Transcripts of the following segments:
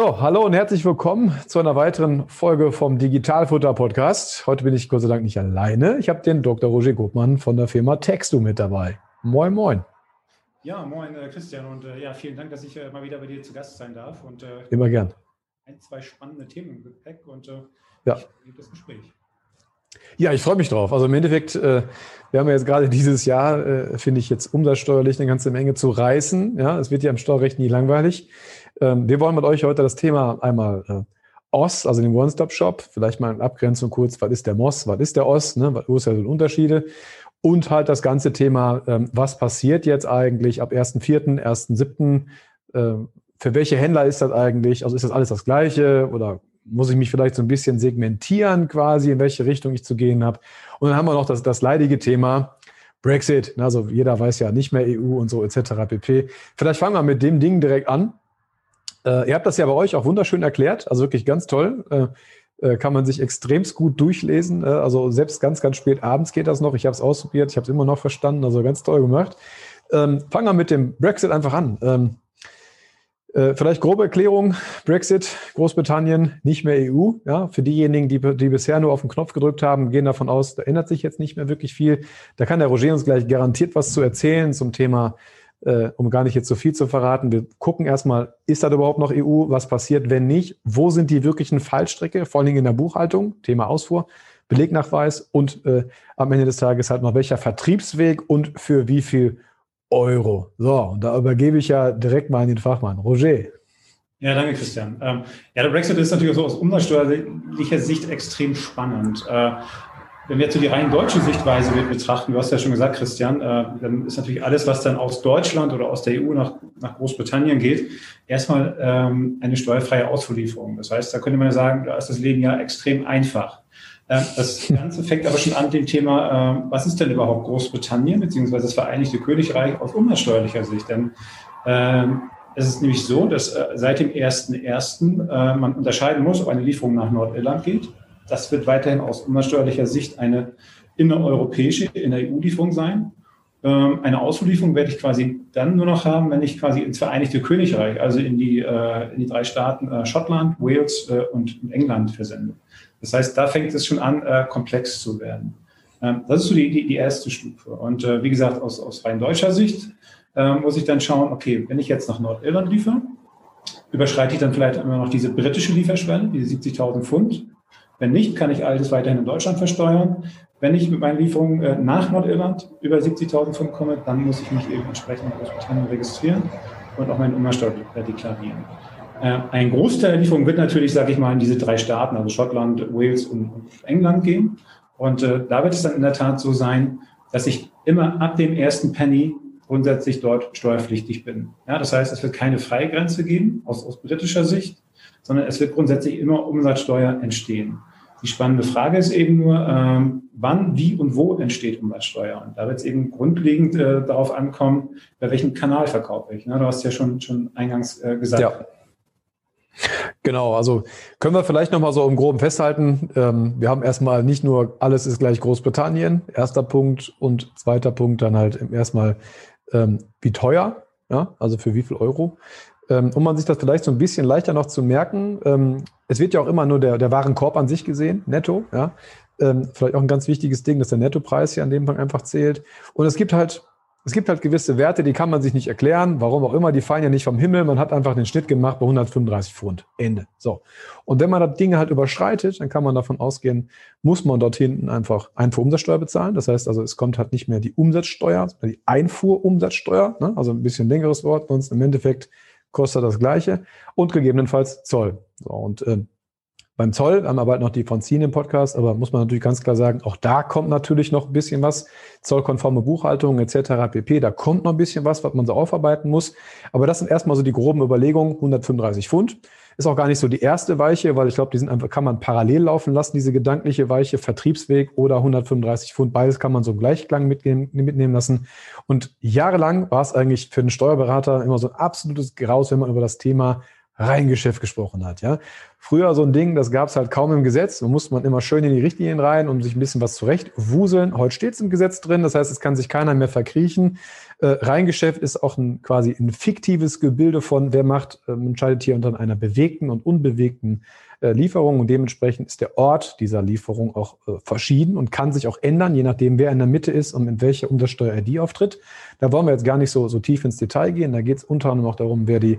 So, hallo und herzlich willkommen zu einer weiteren Folge vom Digitalfutter Podcast. Heute bin ich Gott sei Dank nicht alleine. Ich habe den Dr. Roger Gutmann von der Firma Textu mit dabei. Moin, moin. Ja, moin äh, Christian und äh, ja, vielen Dank, dass ich äh, mal wieder bei dir zu Gast sein darf und äh, immer gern. Ein, zwei spannende Themen im Gepäck und äh, ja. ich das Gespräch. Ja, ich freue mich drauf. Also im Endeffekt, äh, wir haben ja jetzt gerade dieses Jahr, finde ich jetzt umsatzsteuerlich eine ganze Menge zu reißen. Ja, es wird ja im Steuerrecht nie langweilig. Ähm, wir wollen mit euch heute das Thema einmal äh, OS, also den One-Stop-Shop, vielleicht mal in Abgrenzung kurz, was ist der MOS, was ist der OS, ne? wo ja so Unterschiede und halt das ganze Thema, ähm, was passiert jetzt eigentlich ab 1.4., 1.7., äh, für welche Händler ist das eigentlich, also ist das alles das Gleiche oder muss ich mich vielleicht so ein bisschen segmentieren quasi, in welche Richtung ich zu gehen habe. Und dann haben wir noch das, das leidige Thema, Brexit, also jeder weiß ja nicht mehr EU und so etc. pp. Vielleicht fangen wir mit dem Ding direkt an. Äh, ihr habt das ja bei euch auch wunderschön erklärt, also wirklich ganz toll. Äh, äh kann man sich extremst gut durchlesen. Äh, also selbst ganz, ganz spät abends geht das noch. Ich habe es ausprobiert, ich habe es immer noch verstanden, also ganz toll gemacht. Ähm, fangen wir mit dem Brexit einfach an. Ähm, äh, vielleicht grobe Erklärung, Brexit, Großbritannien, nicht mehr EU. Ja, für diejenigen, die, die bisher nur auf den Knopf gedrückt haben, gehen davon aus, da ändert sich jetzt nicht mehr wirklich viel. Da kann der Roger uns gleich garantiert was zu erzählen zum Thema äh, um gar nicht jetzt so viel zu verraten, wir gucken erstmal, ist das überhaupt noch EU? Was passiert, wenn nicht? Wo sind die wirklichen Fallstricke, vor allen Dingen in der Buchhaltung, Thema Ausfuhr, Belegnachweis und äh, am Ende des Tages halt noch welcher Vertriebsweg und für wie viel Euro. So, und da übergebe ich ja direkt mal an den Fachmann. Roger. Ja, danke, Christian. Ähm, ja, der Brexit ist natürlich so aus umsatzsteuerlicher Sicht extrem spannend. Äh, wenn wir jetzt so die rein deutsche Sichtweise betrachten, du hast ja schon gesagt, Christian, äh, dann ist natürlich alles, was dann aus Deutschland oder aus der EU nach, nach Großbritannien geht, erstmal ähm, eine steuerfreie Auslieferung. Das heißt, da könnte man ja sagen, da ist das Leben ja extrem einfach. Äh, das Ganze fängt aber schon an dem Thema, äh, was ist denn überhaupt Großbritannien beziehungsweise das Vereinigte Königreich aus umsatzsteuerlicher Sicht? Denn ähm, es ist nämlich so, dass äh, seit dem 1.1. Äh, man unterscheiden muss, ob eine Lieferung nach Nordirland geht das wird weiterhin aus umsatzsteuerlicher Sicht eine innereuropäische, in der EU-Lieferung sein. Ähm, eine Auslieferung werde ich quasi dann nur noch haben, wenn ich quasi ins Vereinigte Königreich, also in die, äh, in die drei Staaten äh, Schottland, Wales äh, und England versende. Das heißt, da fängt es schon an, komplex zu werden. Ähm, das ist so die, die, die erste Stufe. Und wie gesagt, aus, aus rein deutscher Sicht muss ich dann schauen, okay, wenn ich jetzt nach Nordirland liefere, überschreite ich dann vielleicht immer noch diese britische Lieferschwelle, diese 70.000 Pfund. Wenn nicht, kann ich alles weiterhin in Deutschland versteuern. Wenn ich mit meinen Lieferungen äh, nach Nordirland über 70.000 Pfund komme, dann muss ich mich eben entsprechend in Großbritannien registrieren und auch meine Umsatzsteuer deklarieren. Äh, ein Großteil der Lieferungen wird natürlich, sage ich mal, in diese drei Staaten, also Schottland, Wales und England gehen. Und äh, da wird es dann in der Tat so sein, dass ich immer ab dem ersten Penny grundsätzlich dort steuerpflichtig bin. Ja, das heißt, es wird keine Freigrenze geben aus, aus britischer Sicht, sondern es wird grundsätzlich immer Umsatzsteuer entstehen. Die spannende Frage ist eben nur, ähm, wann, wie und wo entsteht Umsatzsteuer? Und da wird es eben grundlegend äh, darauf ankommen, bei welchem Kanal verkaufe ich. Ne? Du hast ja schon, schon eingangs äh, gesagt. Ja. Genau, also können wir vielleicht nochmal so im Groben festhalten. Ähm, wir haben erstmal nicht nur alles ist gleich Großbritannien, erster Punkt und zweiter Punkt dann halt erstmal ähm, wie teuer, ja, also für wie viel Euro. Ähm, um man sich das vielleicht so ein bisschen leichter noch zu merken, ähm, es wird ja auch immer nur der, der Warenkorb an sich gesehen, netto, ja. Ähm, vielleicht auch ein ganz wichtiges Ding, dass der Nettopreis hier an dem Punkt einfach zählt. Und es gibt halt es gibt halt gewisse Werte, die kann man sich nicht erklären, warum auch immer, die fallen ja nicht vom Himmel. Man hat einfach den Schnitt gemacht bei 135 Pfund. Ende. So. Und wenn man das Ding halt überschreitet, dann kann man davon ausgehen, muss man dort hinten einfach Einfuhrumsatzsteuer bezahlen. Das heißt also, es kommt halt nicht mehr die Umsatzsteuer, sondern die Einfuhrumsatzsteuer, ne? also ein bisschen längeres Wort, sonst im Endeffekt kostet das Gleiche und gegebenenfalls Zoll. So, und äh, beim Zoll haben wir bald noch die von Zien im Podcast, aber muss man natürlich ganz klar sagen, auch da kommt natürlich noch ein bisschen was. Zollkonforme Buchhaltung etc. pp. Da kommt noch ein bisschen was, was man so aufarbeiten muss. Aber das sind erstmal so die groben Überlegungen. 135 Pfund. Ist auch gar nicht so die erste Weiche, weil ich glaube, die sind einfach, kann man parallel laufen lassen, diese gedankliche Weiche, Vertriebsweg oder 135 Pfund. Beides kann man so im Gleichklang mitnehmen, mitnehmen lassen. Und jahrelang war es eigentlich für den Steuerberater immer so ein absolutes Graus, wenn man über das Thema Reingeschäft gesprochen hat. Ja, früher so ein Ding, das gab es halt kaum im Gesetz. Da musste man immer schön in die Richtlinien rein, um sich ein bisschen was zurecht wuseln. Heute steht es im Gesetz drin, das heißt, es kann sich keiner mehr verkriechen. Äh, Reingeschäft ist auch ein, quasi ein fiktives Gebilde von, wer macht, äh, entscheidet hier unter einer bewegten und unbewegten äh, Lieferung und dementsprechend ist der Ort dieser Lieferung auch äh, verschieden und kann sich auch ändern, je nachdem, wer in der Mitte ist und in welcher Umsatzsteuer-ID auftritt. Da wollen wir jetzt gar nicht so, so tief ins Detail gehen. Da geht es unter anderem auch darum, wer die,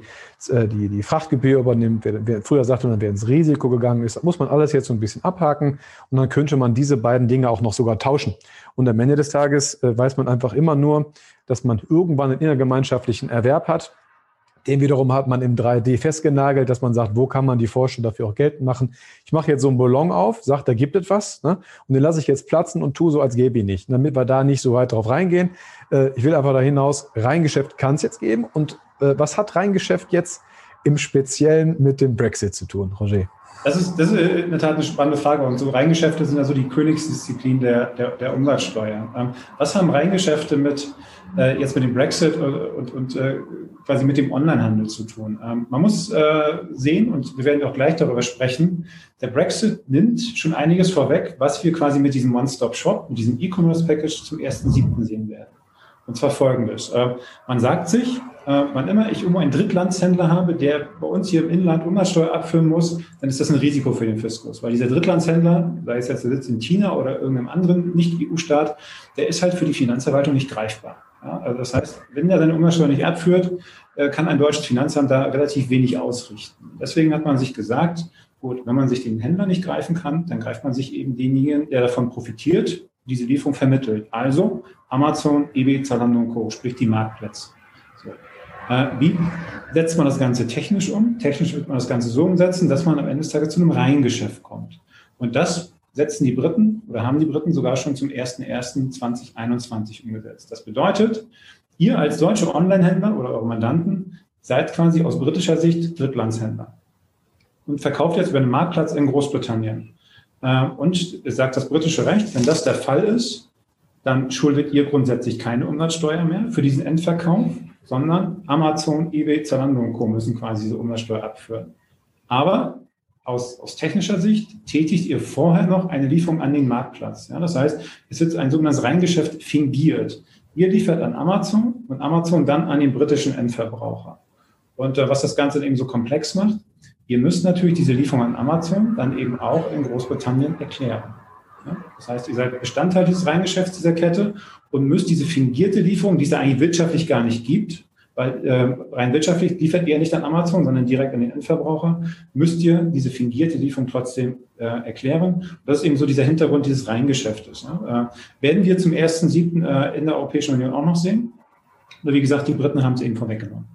äh, die, die Frachtgebühr übernimmt, wer, wer früher sagte man, wer ins Risiko gegangen ist. Da muss man alles jetzt so ein bisschen abhaken und dann könnte man diese beiden Dinge auch noch sogar tauschen. Und am Ende des Tages äh, weiß man einfach immer nur, dass man irgendwann einen innergemeinschaftlichen Erwerb hat den wiederum hat man im 3D festgenagelt, dass man sagt, wo kann man die Forschung dafür auch geltend machen. Ich mache jetzt so einen Ballon auf, sage, da gibt es was, ne? und den lasse ich jetzt platzen und tue so, als gäbe ihn nicht, damit wir da nicht so weit drauf reingehen. Äh, ich will einfach da hinaus, Reingeschäft kann es jetzt geben. Und äh, was hat Reingeschäft jetzt im Speziellen mit dem Brexit zu tun, Roger? Das ist, das ist in der Tat eine spannende Frage. Und so Reingeschäfte sind ja so die Königsdisziplin der, der, der Umsatzsteuer. Ähm, was haben Reingeschäfte mit äh, jetzt mit dem Brexit und, und, äh, quasi mit dem Onlinehandel zu tun. Ähm, man muss äh, sehen, und wir werden auch gleich darüber sprechen, der Brexit nimmt schon einiges vorweg, was wir quasi mit diesem One-Stop-Shop, mit diesem E-Commerce-Package zum 1.7. sehen werden. Und zwar folgendes. Äh, man sagt sich, äh, wann immer ich irgendwo einen Drittlandshändler habe, der bei uns hier im Inland Umsatzsteuer abführen muss, dann ist das ein Risiko für den Fiskus. Weil dieser Drittlandshändler, sei es jetzt der Sitz in China oder irgendeinem anderen Nicht-EU-Staat, der ist halt für die Finanzverwaltung nicht greifbar. Also das heißt, wenn er seine Umsatzsteuer nicht abführt, äh, kann ein deutsches Finanzamt da relativ wenig ausrichten. Deswegen hat man sich gesagt, gut, wenn man sich den Händler nicht greifen kann, dann greift man sich eben denjenigen, der davon profitiert, diese Lieferung vermittelt. Also Amazon, eBay, Zalando und Co., sprich die Marktplätze. So. Äh, wie setzt man das Ganze technisch um? Technisch wird man das Ganze so umsetzen, dass man am Ende des Tages zu einem Reihengeschäft kommt. Und das setzen die Briten oder haben die Briten sogar schon zum 01.01.2021 umgesetzt. Das bedeutet, ihr als deutsche Online-Händler oder eure Mandanten seid quasi aus britischer Sicht Drittlandshändler und verkauft jetzt über einen Marktplatz in Großbritannien. Äh, und sagt das britische Recht, wenn das der Fall ist, dann schuldet ihr grundsätzlich keine Umsatzsteuer mehr für diesen Endverkauf, sondern Amazon, eBay, Zalando und Co. müssen quasi diese Umsatzsteuer abführen. Aber aus, aus technischer Sicht tätigt ihr vorher noch eine Lieferung an den Marktplatz. Ja, das heißt, es wird ein sogenanntes Reingeschäft fingiert. Ihr liefert an Amazon und Amazon dann an den britischen Endverbraucher. Und äh, was das Ganze eben so komplex macht, ihr müsst natürlich diese Lieferung an Amazon dann eben auch in Großbritannien erklären. Das heißt, ihr seid Bestandteil dieses Reingeschäfts dieser Kette und müsst diese fingierte Lieferung, die es eigentlich wirtschaftlich gar nicht gibt, weil äh, rein wirtschaftlich liefert ihr nicht an Amazon, sondern direkt an den Endverbraucher, müsst ihr diese fingierte Lieferung trotzdem äh, erklären. Das ist eben so dieser Hintergrund dieses Reingeschäftes. Ne? Äh, werden wir zum 1.7. Äh, in der Europäischen Union auch noch sehen? Oder wie gesagt, die Briten haben es eben vorweggenommen.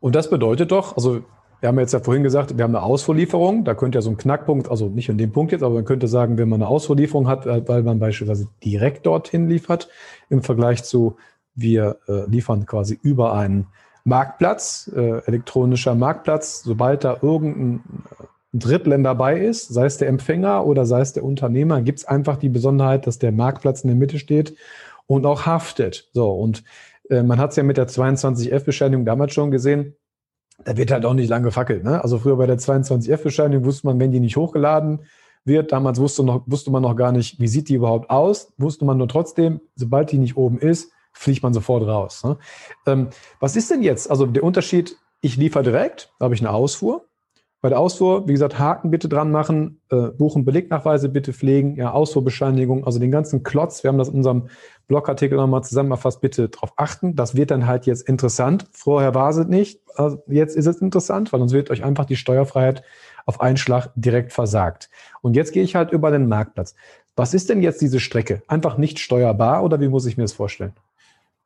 Und das bedeutet doch, also wir haben jetzt ja vorhin gesagt, wir haben eine Ausfuhrlieferung. Da könnte ja so ein Knackpunkt, also nicht in dem Punkt jetzt, aber man könnte sagen, wenn man eine Ausfuhrlieferung hat, weil man beispielsweise direkt dorthin liefert, im Vergleich zu wir äh, liefern quasi über einen Marktplatz, äh, elektronischer Marktplatz, sobald da irgendein äh, Drittländer dabei ist, sei es der Empfänger oder sei es der Unternehmer, gibt es einfach die Besonderheit, dass der Marktplatz in der Mitte steht und auch haftet. So, und äh, man hat es ja mit der 22F-Bescheinigung damals schon gesehen, da wird halt auch nicht lange gefackelt. Ne? Also früher bei der 22F-Bescheinigung wusste man, wenn die nicht hochgeladen wird, damals wusste, noch, wusste man noch gar nicht, wie sieht die überhaupt aus, wusste man nur trotzdem, sobald die nicht oben ist, fliegt man sofort raus. Ne? Ähm, was ist denn jetzt? Also der Unterschied, ich liefere direkt, da habe ich eine Ausfuhr. Bei der Ausfuhr, wie gesagt, Haken bitte dran machen, äh, Buchen Belegnachweise bitte pflegen, ja, Ausfuhrbescheinigung, also den ganzen Klotz, wir haben das in unserem Blogartikel nochmal zusammengefasst, bitte darauf achten. Das wird dann halt jetzt interessant. Vorher war es nicht, also jetzt ist es interessant, weil sonst wird euch einfach die Steuerfreiheit auf einen Schlag direkt versagt. Und jetzt gehe ich halt über den Marktplatz. Was ist denn jetzt diese Strecke? Einfach nicht steuerbar oder wie muss ich mir das vorstellen?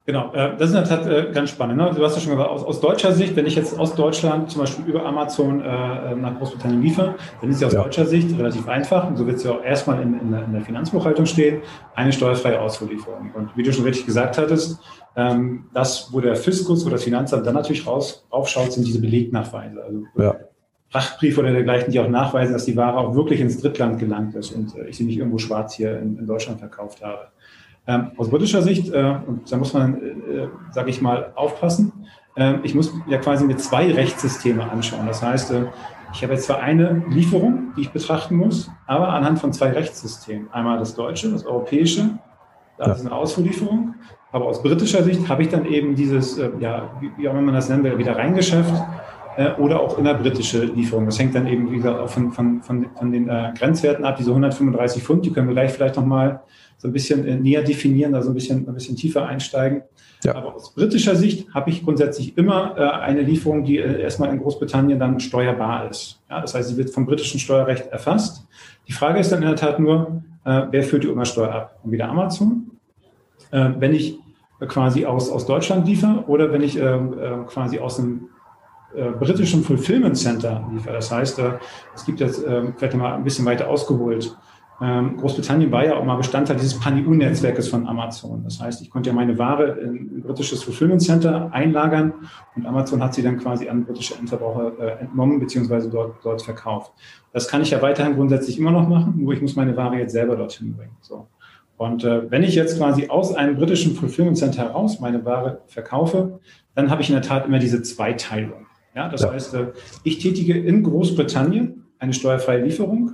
Genau, äh, das ist in der Tat äh, ganz spannend. Ne? Du hast ja schon gesagt, aus, aus, deutscher Sicht, wenn ich jetzt aus Deutschland zum Beispiel über Amazon äh, nach Großbritannien liefere, dann ist ja aus ja. deutscher Sicht relativ einfach. Und so wird es ja auch erstmal in, in, der, in, der, Finanzbuchhaltung stehen, eine steuerfreie Ausfuhrlieferung. Und wie du schon richtig gesagt hattest, ähm, das, wo der Fiskus oder das Finanzamt dann natürlich raus, raufschaut, sind diese Belegnachweise. Also ja. Frachtbriefe oder dergleichen, die auch nachweisen, dass die Ware auch wirklich ins Drittland gelangt ist und äh, ich sie nicht irgendwo schwarz hier in, in Deutschland verkauft habe. Ähm, aus britischer Sicht, äh, und da muss man, äh, sage ich mal, aufpassen, äh, ich muss ja quasi mir zwei Rechtssysteme anschauen. Das heißt, äh, ich habe jetzt zwar eine Lieferung, die ich betrachten muss, aber anhand von zwei Rechtssystemen. Einmal das deutsche, das europäische, das ja. ist eine Ausfuhrlieferung. Aber aus britischer Sicht habe ich dann eben dieses, äh, ja, wie, wie auch immer man das nennen will, wieder reingeschäft äh, oder auch innerbritische Lieferung. Das hängt dann eben, wie gesagt, auch von, von, von, von den äh, Grenzwerten ab. Diese 135 Pfund, die können wir gleich vielleicht nochmal so ein bisschen äh, näher definieren, da so ein bisschen, ein bisschen tiefer einsteigen. Ja. Aber aus britischer Sicht habe ich grundsätzlich immer äh, eine Lieferung, die äh, erstmal in Großbritannien dann steuerbar ist. Ja, das heißt, sie wird vom britischen Steuerrecht erfasst. Die Frage ist dann in der Tat nur, äh, wer führt die Umsatzsteuer ab? Und wieder Amazon. Äh, wenn ich quasi aus, aus Deutschland liefere oder wenn ich ähm, äh, quasi aus einem äh, britischen Fulfillment Center liefere. Das heißt, es gibt jetzt vielleicht mal ein bisschen weiter ausgeholt ähm, Großbritannien war ja auch mal Bestandteil dieses Pan-EU-Netzwerkes von Amazon. Das heißt, ich konnte ja meine Ware in ein britisches Fulfillment Center einlagern und Amazon hat sie dann quasi an britische Endverbraucher äh, entnommen bzw. Dort, dort verkauft. Das kann ich ja weiterhin grundsätzlich immer noch machen, nur ich muss meine Ware jetzt selber dorthin bringen. So. Und äh, wenn ich jetzt quasi aus einem britischen Fulfillment Center heraus meine Ware verkaufe, dann habe ich in der Tat immer diese Zweiteilung. Ja, das ja. heißt, äh, ich tätige in Großbritannien eine steuerfreie Lieferung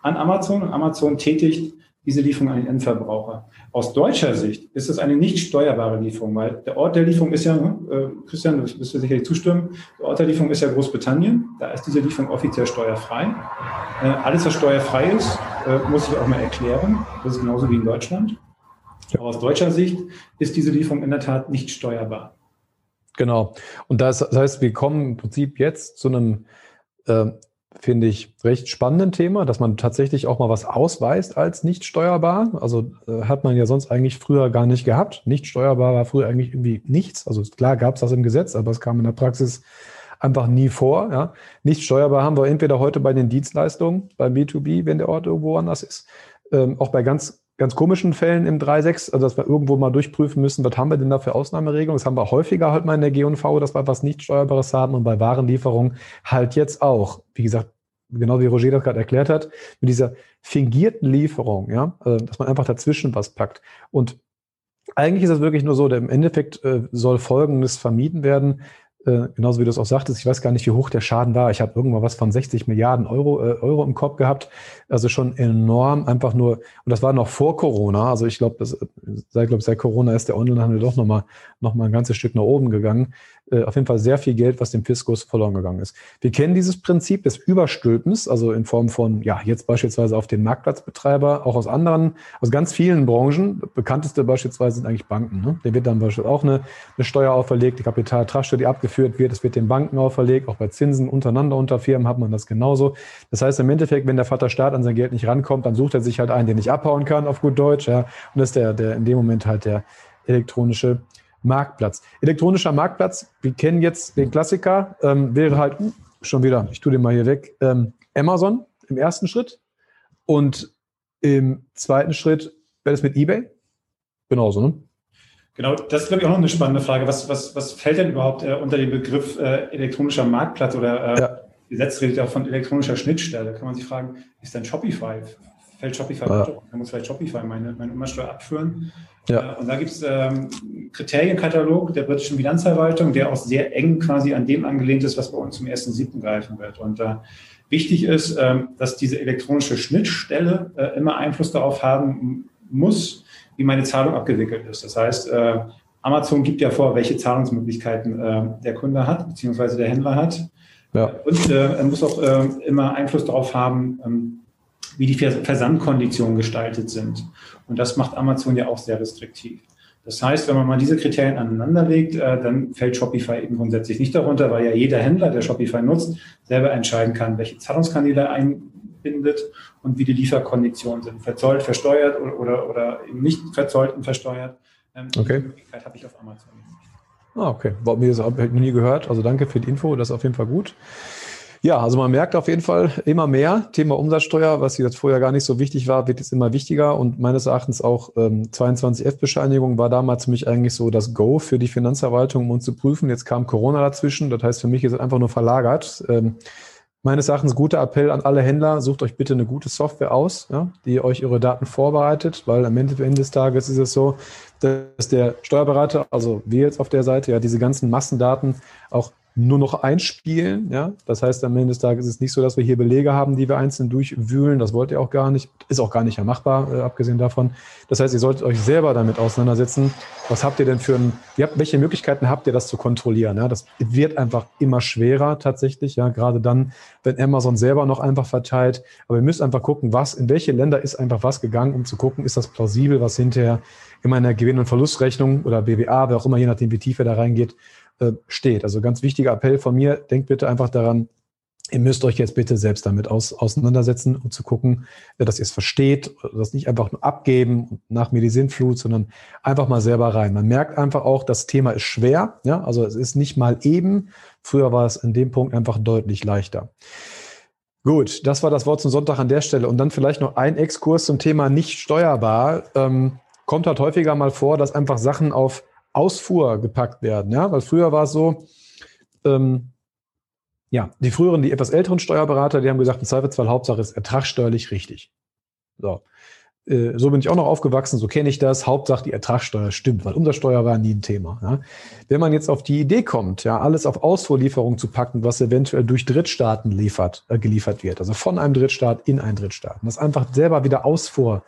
an Amazon und Amazon tätigt diese Lieferung an den Endverbraucher. Aus deutscher Sicht ist es eine nicht steuerbare Lieferung, weil der Ort der Lieferung ist ja, äh, Christian, du wirst sicherlich zustimmen, der Ort der Lieferung ist ja Großbritannien. Da ist diese Lieferung offiziell steuerfrei. Äh, alles, was steuerfrei ist, äh, muss ich auch mal erklären. Das ist genauso wie in Deutschland. Aber aus deutscher Sicht ist diese Lieferung in der Tat nicht steuerbar. Genau. Und das, das heißt, wir kommen im Prinzip jetzt zu einem äh, finde ich, recht spannenden Thema, dass man tatsächlich auch mal was ausweist als nicht steuerbar. Also äh, hat man ja sonst eigentlich früher gar nicht gehabt. Nicht steuerbar war früher eigentlich irgendwie nichts. Also klar gab es das im Gesetz, aber es kam in der Praxis einfach nie vor. Ja. Nicht steuerbar haben wir entweder heute bei den Dienstleistungen, beim B2B, wenn der Ort irgendwo anders ist, ähm, auch bei ganz ganz komischen Fällen im 3.6, also dass wir irgendwo mal durchprüfen müssen, was haben wir denn da für Ausnahmeregelungen? Das haben wir häufiger halt mal in der G&V, dass wir was nicht Steuerbares haben und bei Warenlieferungen halt jetzt auch. Wie gesagt, genau wie Roger das gerade erklärt hat, mit dieser fingierten Lieferung, ja, also, dass man einfach dazwischen was packt. Und eigentlich ist es wirklich nur so, der im Endeffekt äh, soll Folgendes vermieden werden. Äh, genauso wie du es auch sagtest, ich weiß gar nicht, wie hoch der Schaden war. Ich habe irgendwann was von 60 Milliarden Euro, äh, Euro im Kopf gehabt. Also schon enorm, einfach nur, und das war noch vor Corona. Also ich glaube, seit, glaub, seit Corona ist der Onlinehandel doch nochmal noch mal ein ganzes Stück nach oben gegangen. Äh, auf jeden Fall sehr viel Geld, was dem Fiskus verloren gegangen ist. Wir kennen dieses Prinzip des Überstülpens, also in Form von, ja, jetzt beispielsweise auf den Marktplatzbetreiber, auch aus anderen, aus ganz vielen Branchen. Bekannteste beispielsweise sind eigentlich Banken. Ne? Der wird dann beispielsweise auch eine, eine Steuer auferlegt, die Kapitaltragsteuer, die abgeführt wird. Es wird den Banken auferlegt, auch bei Zinsen untereinander unter Firmen hat man das genauso. Das heißt im Endeffekt, wenn der Vater Staat an sein Geld nicht rankommt, dann sucht er sich halt einen, den nicht abhauen kann, auf gut Deutsch. Ja? Und das ist der, der in dem Moment halt der elektronische Marktplatz. Elektronischer Marktplatz, wir kennen jetzt den Klassiker, ähm, wäre halt uh, schon wieder, ich tue den mal hier weg, ähm, Amazon im ersten Schritt und im zweiten Schritt wäre das mit eBay. Genauso, ne? Genau, das ist, glaube ich, auch noch eine spannende Frage. Was, was, was fällt denn überhaupt äh, unter den Begriff äh, elektronischer Marktplatz oder äh, ja. Gesetz redet ja auch von elektronischer Schnittstelle? Kann man sich fragen, ist dann Shopify fällt Shopify ja. Kann muss vielleicht Shopify meine, meine Umsatzsteuer abführen. Ja. Äh, und da gibt es ähm, Kriterienkatalog der britischen Bilanzverwaltung, der auch sehr eng quasi an dem angelehnt ist, was bei uns zum 1.7. greifen wird. Und äh, wichtig ist, ähm, dass diese elektronische Schnittstelle äh, immer Einfluss darauf haben muss, wie meine Zahlung abgewickelt ist. Das heißt, äh, Amazon gibt ja vor, welche Zahlungsmöglichkeiten äh, der Kunde hat, beziehungsweise der Händler hat. Ja. Und äh, er muss auch äh, immer Einfluss darauf haben, ähm, wie die Versandkonditionen gestaltet sind. Und das macht Amazon ja auch sehr restriktiv. Das heißt, wenn man mal diese Kriterien aneinanderlegt, äh, dann fällt Shopify eben grundsätzlich nicht darunter, weil ja jeder Händler, der Shopify nutzt, selber entscheiden kann, welche Zahlungskanäle er einbindet und wie die Lieferkonditionen sind. Verzollt, versteuert oder, oder, oder eben nicht verzollt und versteuert. Ähm, okay. Die Möglichkeit habe ich auf Amazon. Ah, okay. War mir das habe ich noch nie gehört. Also danke für die Info, das ist auf jeden Fall gut. Ja, also man merkt auf jeden Fall immer mehr. Thema Umsatzsteuer, was jetzt vorher gar nicht so wichtig war, wird jetzt immer wichtiger. Und meines Erachtens auch ähm, 22F-Bescheinigung war damals für mich eigentlich so das Go für die Finanzverwaltung, um uns zu prüfen. Jetzt kam Corona dazwischen. Das heißt, für mich ist es einfach nur verlagert. Ähm, meines Erachtens guter Appell an alle Händler, sucht euch bitte eine gute Software aus, ja, die euch eure Daten vorbereitet, weil am Ende des Tages ist es so, dass der Steuerberater, also wir jetzt auf der Seite, ja diese ganzen Massendaten auch nur noch einspielen. Ja? Das heißt, am Ende des Tages ist es nicht so, dass wir hier Belege haben, die wir einzeln durchwühlen. Das wollt ihr auch gar nicht. Ist auch gar nicht machbar, äh, abgesehen davon. Das heißt, ihr solltet euch selber damit auseinandersetzen. Was habt ihr denn für ein, habt, welche Möglichkeiten habt ihr, das zu kontrollieren? Ja? Das wird einfach immer schwerer tatsächlich. Ja, gerade dann, wenn Amazon selber noch einfach verteilt. Aber ihr müsst einfach gucken, was, in welche Länder ist einfach was gegangen, um zu gucken, ist das plausibel, was hinterher in meiner Gewinn- und Verlustrechnung oder BWA, wer auch immer, je nachdem, wie tief ihr da reingeht, äh, steht. Also ganz wichtiger Appell von mir, denkt bitte einfach daran, ihr müsst euch jetzt bitte selbst damit aus, auseinandersetzen, um zu gucken, äh, dass ihr es versteht, das nicht einfach nur abgeben nach mir die Sinnflut, sondern einfach mal selber rein. Man merkt einfach auch, das Thema ist schwer, ja, also es ist nicht mal eben. Früher war es in dem Punkt einfach deutlich leichter. Gut, das war das Wort zum Sonntag an der Stelle. Und dann vielleicht noch ein Exkurs zum Thema nicht steuerbar. Ähm, kommt halt häufiger mal vor, dass einfach Sachen auf Ausfuhr gepackt werden. Ja? Weil früher war es so, ähm, ja, die früheren, die etwas älteren Steuerberater, die haben gesagt, im Zweifelsfall Hauptsache ist ertragssteuerlich richtig. So. Äh, so bin ich auch noch aufgewachsen, so kenne ich das. Hauptsache die Ertragssteuer stimmt, weil Umsatzsteuer war nie ein Thema. Ja. Wenn man jetzt auf die Idee kommt, ja, alles auf Ausfuhrlieferung zu packen, was eventuell durch Drittstaaten liefert, äh, geliefert wird, also von einem Drittstaat in einen Drittstaat, das einfach selber wieder Ausfuhr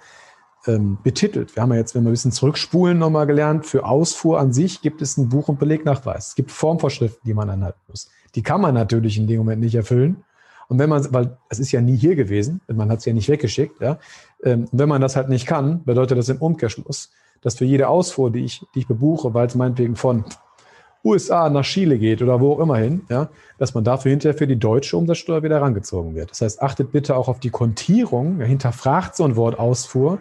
ähm, betitelt. Wir haben ja jetzt, wenn wir ein bisschen zurückspulen, nochmal gelernt, für Ausfuhr an sich gibt es ein Buch- und Belegnachweis. Es gibt Formvorschriften, die man anhalten muss. Die kann man natürlich in dem Moment nicht erfüllen. Und wenn man, weil es ist ja nie hier gewesen, man hat es ja nicht weggeschickt, ja. Ähm, wenn man das halt nicht kann, bedeutet das im Umkehrschluss, dass für jede Ausfuhr, die ich, die ich bebuche, weil es meinetwegen von USA nach Chile geht oder wo auch immer hin, ja, dass man dafür hinterher für die deutsche Umsatzsteuer wieder herangezogen wird. Das heißt, achtet bitte auch auf die Kontierung, hinterfragt so ein Wort Ausfuhr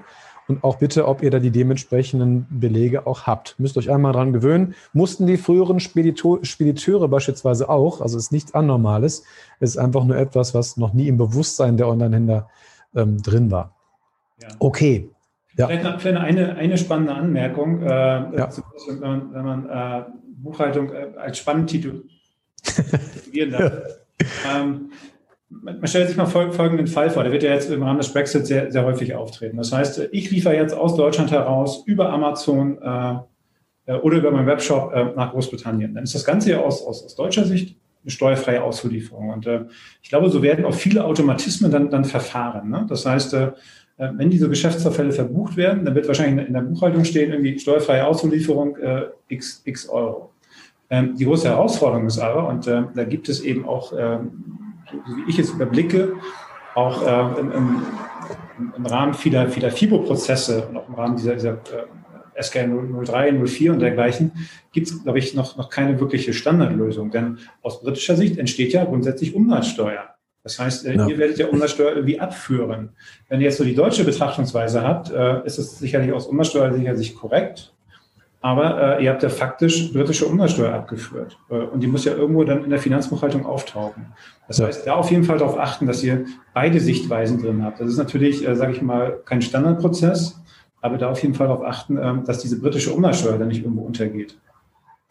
und auch bitte, ob ihr da die dementsprechenden Belege auch habt. Müsst euch einmal dran gewöhnen. Mussten die früheren Spediteure beispielsweise auch, also ist nichts Anormales, es ist einfach nur etwas, was noch nie im Bewusstsein der Online-Händler ähm, drin war. Ja. Okay. Ja. Vielleicht, vielleicht eine, eine spannende Anmerkung, äh, ja. wenn man, wenn man äh, Buchhaltung äh, als Spanntitel titulieren darf. ähm, man stellt sich mal folgenden Fall vor, der wird ja jetzt im Rahmen des Brexit sehr, sehr häufig auftreten. Das heißt, ich liefere jetzt aus Deutschland heraus über Amazon äh, äh, oder über meinen Webshop äh, nach Großbritannien. Dann ist das Ganze ja aus, aus, aus deutscher Sicht eine steuerfreie Auslieferung. Und äh, ich glaube, so werden auch viele Automatismen dann, dann verfahren. Ne? Das heißt, äh, äh wenn diese Geschäftsverfälle verbucht werden, dann wird wahrscheinlich in der Buchhaltung stehen, irgendwie steuerfreie Auslieferung x, x Euro. Ähm, die große Herausforderung ist aber, und da gibt es eben auch ähm, wie ich es überblicke, auch äh, im, im, im, Rahmen vieler, vieler FIBO-Prozesse und auch im Rahmen dieser, dieser äh, SKN 03, 04 und dergleichen, gibt es, glaube ich, noch, noch keine wirkliche Standardlösung. Denn aus britischer Sicht entsteht ja grundsätzlich Umsatzsteuer. Das heißt, äh, ja. ihr werdet ja Umsatzsteuer irgendwie abführen. Wenn ihr jetzt so die deutsche Betrachtungsweise habt, äh, ist es sicherlich aus Umsatzsteuerlicher Sicht korrekt. Aber äh, ihr habt ja faktisch britische Umsatzsteuer abgeführt. Äh, und die muss ja irgendwo dann in der Finanzbuchhaltung auftauchen. Das heißt, da auf jeden Fall darauf achten, dass ihr beide Sichtweisen drin habt. Das ist natürlich, äh, sage ich mal, kein Standardprozess, aber da auf jeden Fall darauf achten, äh, dass diese britische Umsatzsteuer dann nicht irgendwo untergeht.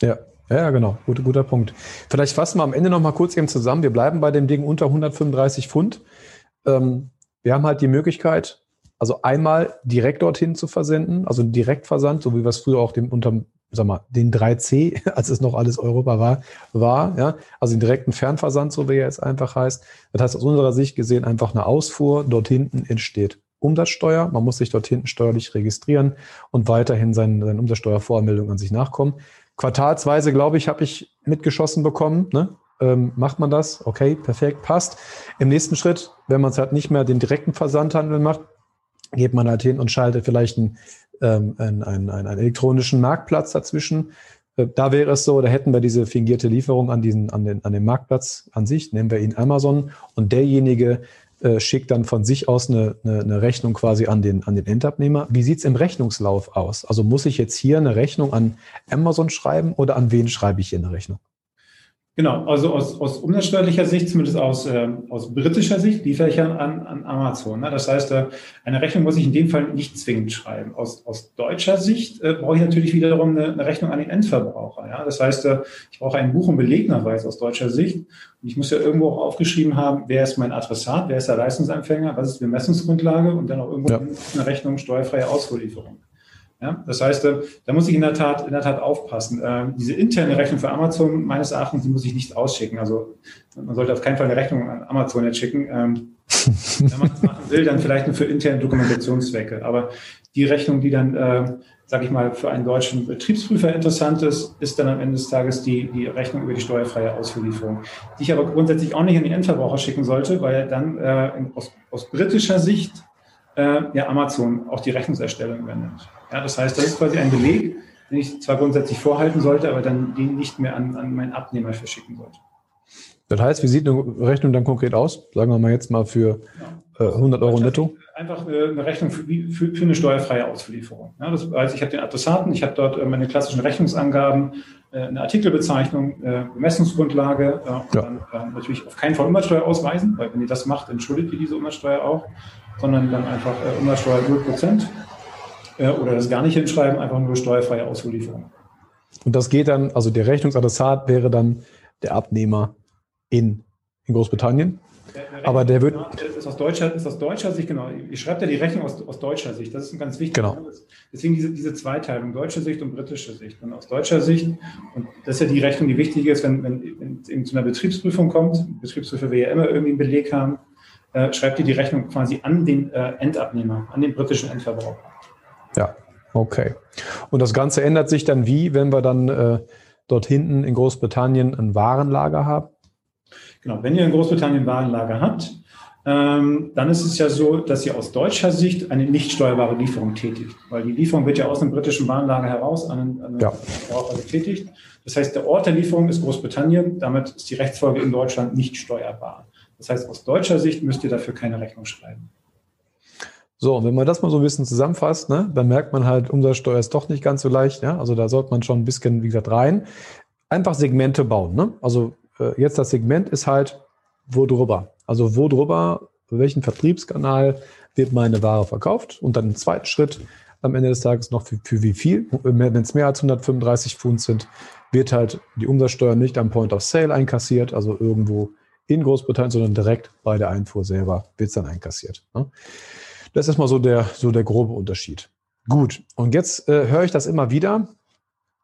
Ja, ja, genau. Gut, guter Punkt. Vielleicht fassen wir am Ende noch mal kurz eben zusammen. Wir bleiben bei dem Ding unter 135 Pfund. Ähm, wir haben halt die Möglichkeit, also einmal direkt dorthin zu versenden, also Direktversand, so wie wir es früher auch dem unter, sag mal, den 3C, als es noch alles Europa war, war, ja, also den direkten Fernversand, so wie er jetzt einfach heißt. Das heißt aus unserer Sicht gesehen einfach eine Ausfuhr. Dort hinten entsteht Umsatzsteuer. Man muss sich dort hinten steuerlich registrieren und weiterhin seine, seine Umsatzsteuervoranmeldung an sich nachkommen. Quartalsweise, glaube ich, habe ich mitgeschossen bekommen. Ne? Ähm, macht man das? Okay, perfekt, passt. Im nächsten Schritt, wenn man es halt nicht mehr den direkten Versandhandel macht, geht man halt hin und schaltet vielleicht einen, ähm, einen, einen, einen elektronischen Marktplatz dazwischen. Äh, da wäre es so, da hätten wir diese fingierte Lieferung an, diesen, an, den, an den Marktplatz an sich, nennen wir ihn Amazon, und derjenige äh, schickt dann von sich aus eine, eine, eine, Rechnung quasi an den, an den Endabnehmer. Wie sieht es im Rechnungslauf aus? Also muss ich jetzt hier eine Rechnung an Amazon schreiben oder an wen schreibe ich hier eine Rechnung? Genau, also aus, aus umsatzsteuerlicher Sicht, zumindest aus, äh, aus britischer Sicht, liefere ich an, an Amazon. Ne? Das heißt, äh, eine Rechnung muss ich in dem Fall nicht zwingend schreiben. Aus, aus deutscher Sicht äh, brauche ich natürlich wiederum eine, eine Rechnung an den Endverbraucher. Ja? Das heißt, äh, ich brauche einen Buch- und Belegnerweis aus deutscher Sicht. Und ich muss ja irgendwo auch aufgeschrieben haben, wer ist mein Adressat, wer ist der Leistungsempfänger, was ist die Bemessungsgrundlage und dann auch irgendwo ja. eine Rechnung steuerfreie Ausfuhrlieferung. Ja, das heißt, äh, da muss ich in der Tat, in der Tat aufpassen. Ähm, diese interne Rechnung für Amazon, meines Erachtens, die muss ich nicht ausschicken. Also man sollte auf keinen Fall eine Rechnung an Amazon jetzt schicken. Ähm, wenn man es machen will, dann vielleicht nur für interne Dokumentationszwecke. Aber die Rechnung, die dann, äh, sage ich mal, für einen deutschen Betriebsprüfer interessant ist, ist dann am Ende des Tages die, die Rechnung über die steuerfreie Ausfuhrlieferung, die ich aber grundsätzlich auch nicht an die Endverbraucher schicken sollte, weil dann äh, aus, aus britischer Sicht äh, ja Amazon auch die Rechnungserstellung übernimmt. Ja, das heißt, das ist quasi ein Beleg, den ich zwar grundsätzlich vorhalten sollte, aber dann den nicht mehr an, an meinen Abnehmer verschicken sollte. Das heißt, wie sieht eine Rechnung dann konkret aus? Sagen wir mal jetzt mal für äh, 100 Euro netto. Einfach äh, eine Rechnung für, für, für eine steuerfreie Auslieferung. Ja, das heißt, ich habe den Adressaten, ich habe dort äh, meine klassischen Rechnungsangaben, äh, eine Artikelbezeichnung, Bemessungsgrundlage und ja. dann natürlich auf keinen Fall Umsatzsteuer ausweisen, weil wenn ihr das macht, entschuldigt ihr diese Umsatzsteuer auch, sondern dann einfach Umsatzsteuer 0% äh, oder das gar nicht hinschreiben, einfach nur steuerfreie Auslieferung. Und das geht dann, also der Rechnungsadressat wäre dann der Abnehmer in, in Großbritannien. Der, der aber der wird. Ist aus, deutscher, ist aus deutscher Sicht, genau. Ich schreibe ja die Rechnung aus, aus deutscher Sicht. Das ist ganz wichtig. Genau. Deswegen diese, diese Zweiteilung, deutsche Sicht und britische Sicht. Und aus deutscher Sicht, und das ist ja die Rechnung, die wichtig ist, wenn, wenn, wenn es eben zu einer Betriebsprüfung kommt, Betriebsprüfer will ja immer irgendwie einen Beleg haben, äh, schreibt ihr die Rechnung quasi an den äh, Endabnehmer, an den britischen Endverbraucher. Ja, okay. Und das Ganze ändert sich dann wie, wenn wir dann äh, dort hinten in Großbritannien ein Warenlager haben? Genau, wenn ihr in Großbritannien ein Warenlager habt, ähm, dann ist es ja so, dass ihr aus deutscher Sicht eine nicht steuerbare Lieferung tätigt. Weil die Lieferung wird ja aus dem britischen Warenlager heraus an einen, an einen ja. Verbraucher getätigt. Das heißt, der Ort der Lieferung ist Großbritannien, damit ist die Rechtsfolge in Deutschland nicht steuerbar. Das heißt, aus deutscher Sicht müsst ihr dafür keine Rechnung schreiben. So, und wenn man das mal so ein bisschen zusammenfasst, ne, dann merkt man halt, Umsatzsteuer ist doch nicht ganz so leicht. Ja? Also da sollte man schon ein bisschen, wie gesagt, rein. Einfach Segmente bauen. Ne? Also äh, jetzt das Segment ist halt, wo drüber. Also wo drüber, welchen Vertriebskanal wird meine Ware verkauft? Und dann im zweiten Schritt am Ende des Tages noch für, für wie viel. Wenn es mehr als 135 Pfund sind, wird halt die Umsatzsteuer nicht am Point of Sale einkassiert, also irgendwo in Großbritannien, sondern direkt bei der Einfuhr selber wird es dann einkassiert. Ne? Das ist mal so der, so der grobe Unterschied. Gut, und jetzt äh, höre ich das immer wieder,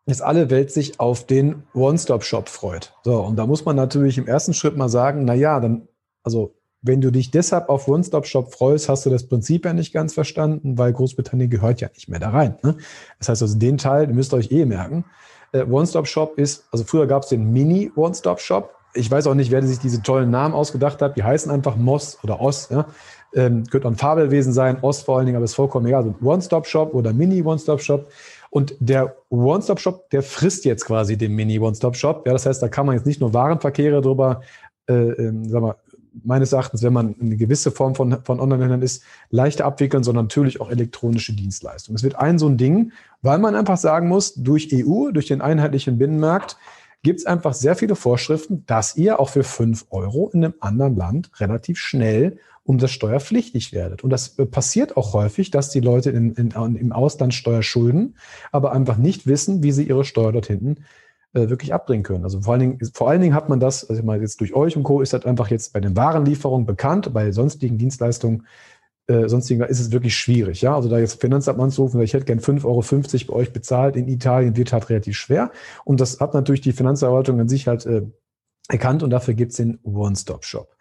dass alle Welt sich auf den One-Stop-Shop freut. So, und da muss man natürlich im ersten Schritt mal sagen, na ja, dann, also wenn du dich deshalb auf One-Stop-Shop freust, hast du das Prinzip ja nicht ganz verstanden, weil Großbritannien gehört ja nicht mehr da rein. Ne? Das heißt also, den Teil, den müsst ihr euch eh merken. Äh, One-Stop-Shop ist, also früher gab es den Mini-One-Stop-Shop. Ich weiß auch nicht, wer sich diese tollen Namen ausgedacht hat. Die heißen einfach Moss oder Oss. Ja? ähm, könnte ein Fabelwesen sein, Ost vor allen Dingen, aber ist vollkommen egal. Also One-Stop-Shop oder Mini-One-Stop-Shop. Und der One-Stop-Shop, der frisst jetzt quasi den Mini-One-Stop-Shop. Ja, das heißt, da kann man jetzt nicht nur Warenverkehre drüber, äh, ähm, sag mal, meines Erachtens, wenn man eine gewisse Form von, von Online-Händlern ist, leichter abwickeln, sondern natürlich auch elektronische Dienstleistungen. Es wird ein so ein Ding, weil man einfach sagen muss, durch EU, durch den einheitlichen Binnenmarkt, gibt es einfach sehr viele Vorschriften, dass ihr auch für fünf Euro in einem anderen Land relativ schnell umsatzsteuerpflichtig werdet. Und das äh, passiert auch häufig, dass die Leute in, in, im Ausland Steuer schulden, aber einfach nicht wissen, wie sie ihre Steuer dort hinten äh, wirklich abbringen können. Also vor allen, Dingen, vor allen Dingen hat man das, also mal jetzt durch euch und Co. ist das einfach jetzt bei den Warenlieferungen bekannt, bei sonstigen Dienstleistungen äh, sonstigen ist es wirklich schwierig. Ja? Also da jetzt Finanzamt anzurufen, ich hätte gern 5,50 Euro bei euch bezahlt in Italien, wird halt relativ schwer. Und das hat natürlich die Finanzverwaltung an sich halt äh, erkannt und dafür gibt es den One-Stop-Shop.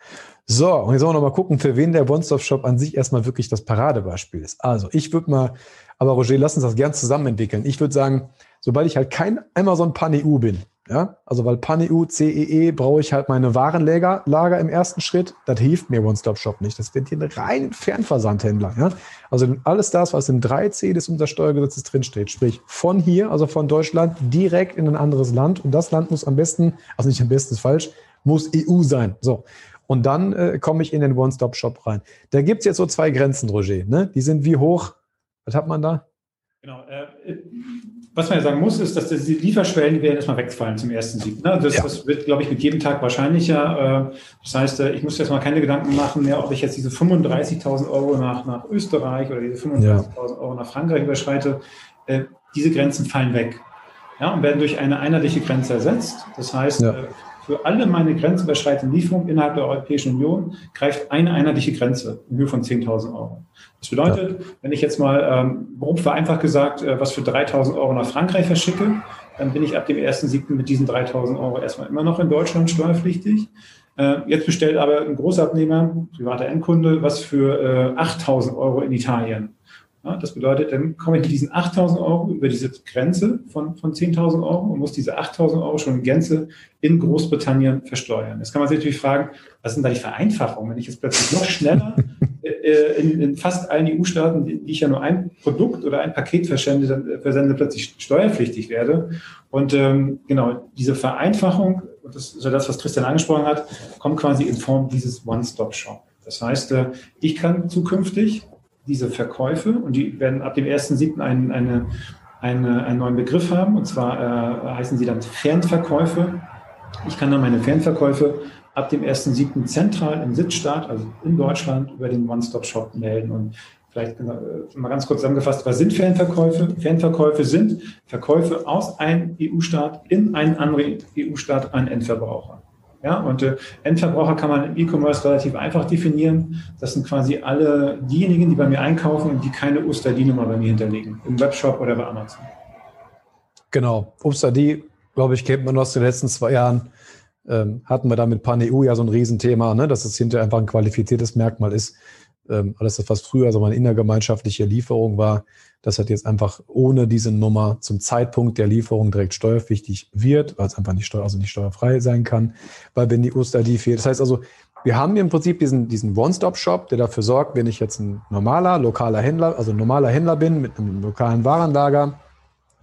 So, und jetzt wollen wir noch gucken, für wen der One-Stop-Shop an sich erstmal wirklich das Paradebeispiel ist. Also ich würde mal, aber Roger, lass uns das gern zusammen entwickeln. Ich würde sagen, sobald ich halt kein Amazon Pan-EU bin, ja, also weil Pan-EU, CEE brauche ich halt meine Warenlager Lager im ersten Schritt. Das hilft mir One-Stop-Shop nicht. Das wird hier ein rein Fernversandhändler. Ja? Also alles das, was in 3c des Untersteuergesetzes drinsteht, sprich von hier, also von Deutschland, direkt in ein anderes Land. Und das Land muss am besten, also nicht am besten ist falsch, muss EU sein. So. Und dann äh, komme ich in den One-Stop-Shop rein. Da gibt es jetzt so zwei Grenzen, Roger. Ne? Die sind wie hoch? Was hat man da? Genau. Äh, was man ja sagen muss, ist, dass die Lieferschwellen, die werden erstmal wegfallen zum ersten Sieg. Ne? Das, ja. das, wird, glaube ich, mit jedem Tag wahrscheinlicher. Äh, das heißt, äh, ich muss jetzt mal keine Gedanken machen mehr, ob ich jetzt diese 35.000 Euro nach, nach Österreich oder diese 35.000 ja. Euro nach Frankreich überschreite. Äh, diese Grenzen fallen weg ja, und werden durch eine einheitliche Grenze ersetzt. Das heißt, ja. Für alle meine grenzüberschreitenden Lieferungen innerhalb der Europäischen Union greift eine einheitliche Grenze in Höhe von 10.000 Euro. Das bedeutet, wenn ich jetzt mal ähm, grob vereinfacht gesagt äh, was für 3.000 Euro nach Frankreich verschicke, dann bin ich ab dem 1.7. mit diesen 3.000 Euro erstmal immer noch in Deutschland steuerpflichtig. Äh, jetzt bestellt aber ein Großabnehmer, privater Endkunde, was für äh, 8.000 Euro in Italien. Das bedeutet, dann komme ich mit diesen 8.000 Euro über diese Grenze von, von 10.000 Euro und muss diese 8.000 Euro schon in Gänze in Großbritannien versteuern. Jetzt kann man sich natürlich fragen, was sind da die Vereinfachungen? Wenn ich jetzt plötzlich noch schneller äh, in, in, fast allen EU-Staaten, die ich ja nur ein Produkt oder ein Paket versende, dann, äh, versende plötzlich steuerpflichtig werde. Und ähm, genau, diese Vereinfachung, das ist ja das, was Christian angesprochen hat, kommt quasi in Form dieses One-Stop-Shop. Das heißt, äh, ich kann zukünftig diese Verkäufe und die werden ab dem 1.7. Einen, eine, eine, einen neuen Begriff haben und zwar äh, heißen sie dann Fernverkäufe. Ich kann dann meine Fernverkäufe ab dem 1.7. zentral im Sitzstaat, also in Deutschland, über den One-Stop-Shop melden. Und vielleicht äh, mal ganz kurz zusammengefasst, was sind Fernverkäufe? Fernverkäufe sind Verkäufe aus einem EU-Staat in einen anderen EU-Staat an Endverbraucher. Ja, und äh, Endverbraucher kann man im E-Commerce relativ einfach definieren. Das sind quasi alle diejenigen, die bei mir einkaufen und die keine USTD-Nummer bei mir hinterlegen, im Webshop oder bei Amazon. Genau. USTD, glaube ich, kennt man aus den letzten zwei Jahren. Ähm, hatten wir da mit PanEU ja so ein Riesenthema, ne, dass es hinterher einfach ein qualifiziertes Merkmal ist. Ähm, alles was früher so eine innergemeinschaftliche Lieferung war, das hat jetzt einfach ohne diese Nummer zum Zeitpunkt der Lieferung direkt steuerpflichtig wird, weil es einfach nicht, steuer, also nicht steuerfrei sein kann, weil wenn die USTID fehlt. Das heißt also, wir haben hier im Prinzip diesen, diesen One-Stop-Shop, der dafür sorgt, wenn ich jetzt ein normaler, lokaler Händler, also normaler Händler bin mit einem lokalen Warenlager,